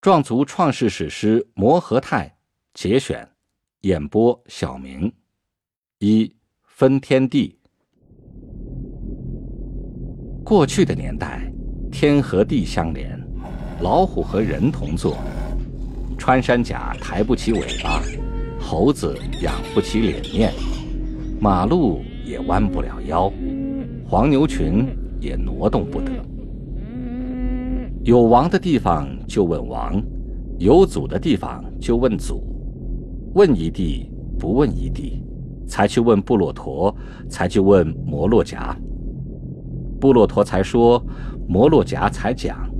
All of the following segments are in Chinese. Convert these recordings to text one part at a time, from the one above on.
壮族创世史诗《摩诃泰》节选，演播小明。一分天地。过去的年代，天和地相连，老虎和人同坐，穿山甲抬不起尾巴，猴子仰不起脸面，马鹿也弯不了腰，黄牛群也挪动不得。有王的地方就问王，有祖的地方就问祖，问一地不问一地，才去问布洛陀，才去问摩洛夹。布洛陀才说，摩洛夹才讲。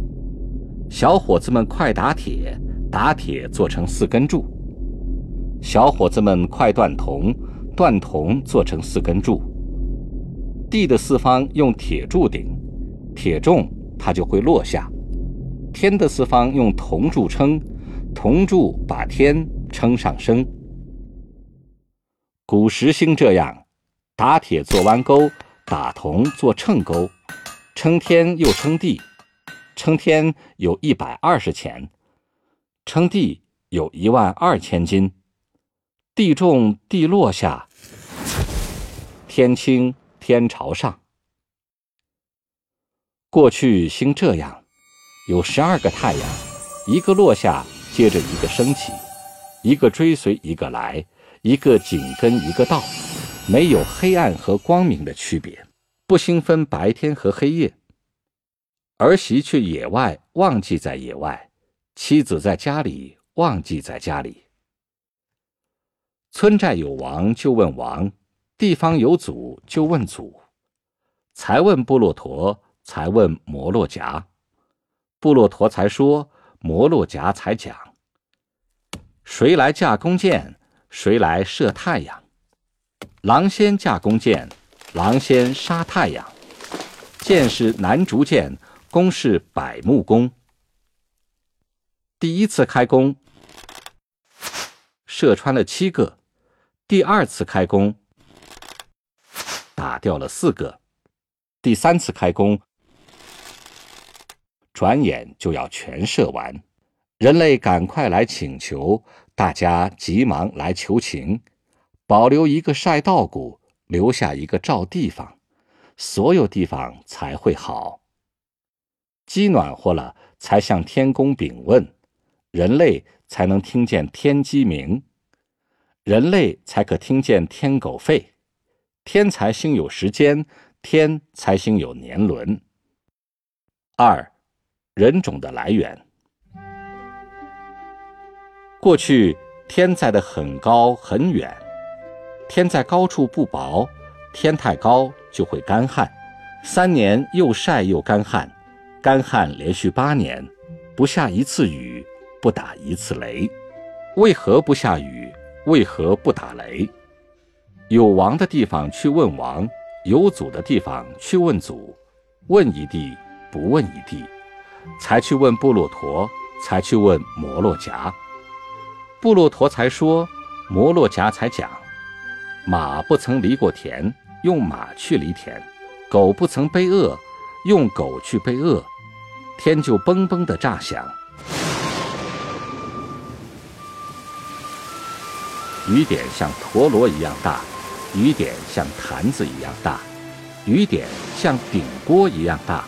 小伙子们快打铁，打铁做成四根柱。小伙子们快断铜，断铜做成四根柱。地的四方用铁柱顶，铁重它就会落下。天的四方用铜柱撑，铜柱把天撑上升。古时兴这样，打铁做弯钩，打铜做秤钩，撑天又撑地。撑天有一百二十钱，称地有一万二千斤。地重地落下，天清天朝上。过去兴这样。有十二个太阳，一个落下，接着一个升起，一个追随一个来，一个紧跟一个到，没有黑暗和光明的区别，不兴分白天和黑夜。儿媳去野外，忘记在野外；妻子在家里，忘记在家里。村寨有王就问王，地方有祖就问祖，才问部落陀，才问摩洛夹。布洛陀才说，摩洛夹才讲。谁来架弓箭？谁来射太阳？狼先架弓箭，狼先杀太阳。箭是南竹箭，弓是百木弓。第一次开弓，射穿了七个；第二次开弓，打掉了四个；第三次开弓。转眼就要全射完，人类赶快来请求，大家急忙来求情，保留一个晒稻谷，留下一个照地方，所有地方才会好。鸡暖和了，才向天公禀问，人类才能听见天鸡鸣，人类才可听见天狗吠，天才兴有时间，天才兴有年轮。二。人种的来源。过去天在的很高很远，天在高处不薄，天太高就会干旱，三年又晒又干旱，干旱连续八年，不下一次雨，不打一次雷。为何不下雨？为何不打雷？有王的地方去问王，有祖的地方去问祖，问一地不问一地。才去问布洛陀，才去问摩洛夹。布洛陀才说，摩洛夹才讲：马不曾犁过田，用马去犁田；狗不曾背饿，用狗去背饿。天就嘣嘣的炸响，雨点像陀螺一样大，雨点像坛子一样大，雨点像顶锅一样大。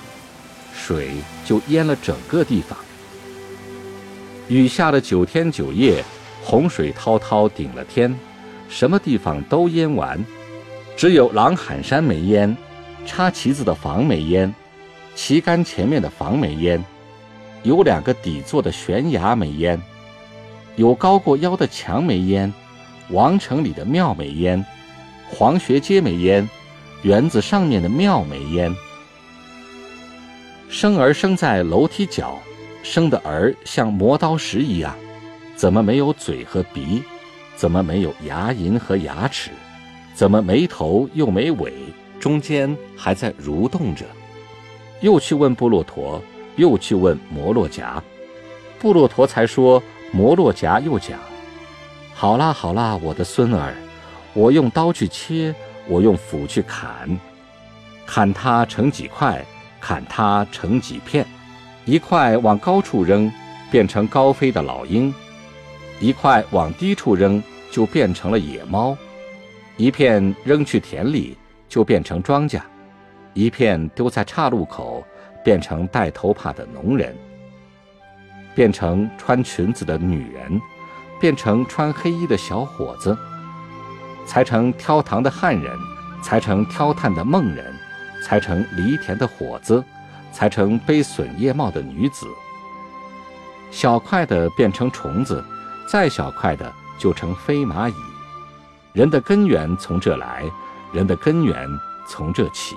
水就淹了整个地方。雨下了九天九夜，洪水滔滔顶了天，什么地方都淹完，只有狼喊山没淹，插旗子的房没淹，旗杆前面的房没淹，有两个底座的悬崖没淹，有高过腰的墙没淹，王城里的庙没淹，黄学街没淹，园子上面的庙没淹。生儿生在楼梯角，生的儿像磨刀石一样，怎么没有嘴和鼻？怎么没有牙龈和牙齿？怎么没头又没尾？中间还在蠕动着？又去问布洛陀，又去问摩洛夹，布洛陀才说，摩洛夹又讲：“好啦好啦，我的孙儿，我用刀去切，我用斧去砍，砍它成几块，砍它成几片，一块往高处扔，变成高飞的老鹰；一块往低处扔，就变成了野猫；一片扔去田里，就变成庄稼。”一片丢在岔路口，变成戴头帕的农人，变成穿裙子的女人，变成穿黑衣的小伙子，裁成挑糖的汉人，裁成挑炭的孟人，裁成犁田的伙子，裁成背笋叶帽的女子。小块的变成虫子，再小块的就成飞蚂蚁。人的根源从这来，人的根源从这起。